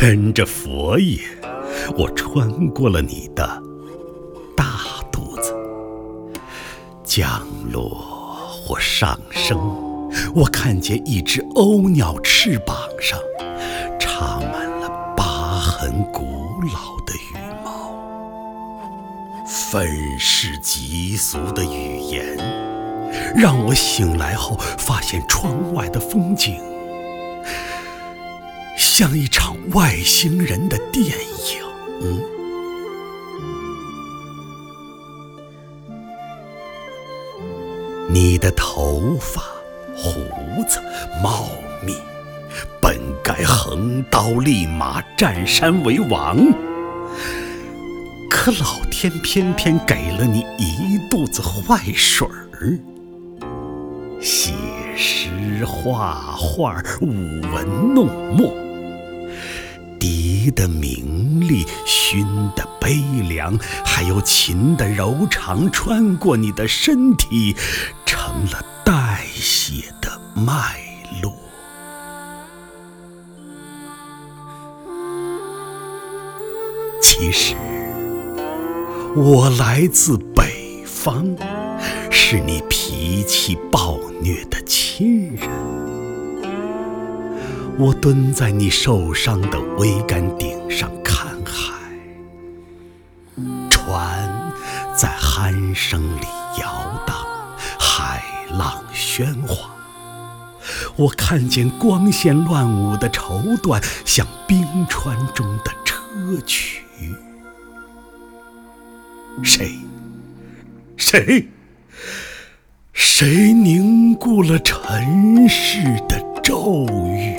跟着佛爷，我穿过了你的大肚子，降落或上升，我看见一只鸥鸟翅膀上插满了疤痕古老的羽毛，愤世嫉俗的语言，让我醒来后发现窗外的风景。像一场外星人的电影。你的头发、胡子茂密，本该横刀立马、占山为王，可老天偏偏给了你一肚子坏水儿。写诗、画画、舞文弄墨。笛的鸣唳，埙的悲凉，还有琴的柔长，穿过你的身体，成了带血的脉络。其实，我来自北方，是你脾气暴虐的亲人。我蹲在你受伤的桅杆顶上看海，船在鼾声里摇荡，海浪喧哗。我看见光线乱舞的绸缎，像冰川中的车曲。谁？谁？谁凝固了尘世的咒语